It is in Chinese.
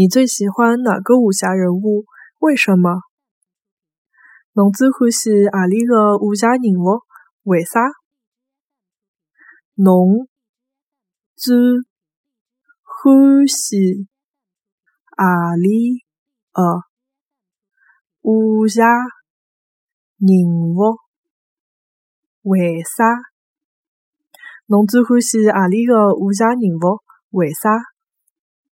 你最喜欢哪个武侠人物？为什么？侬最欢喜阿里个武侠人物为啥？侬最欢喜阿里个武侠人物为啥？侬最欢喜阿里个武侠人物为啥？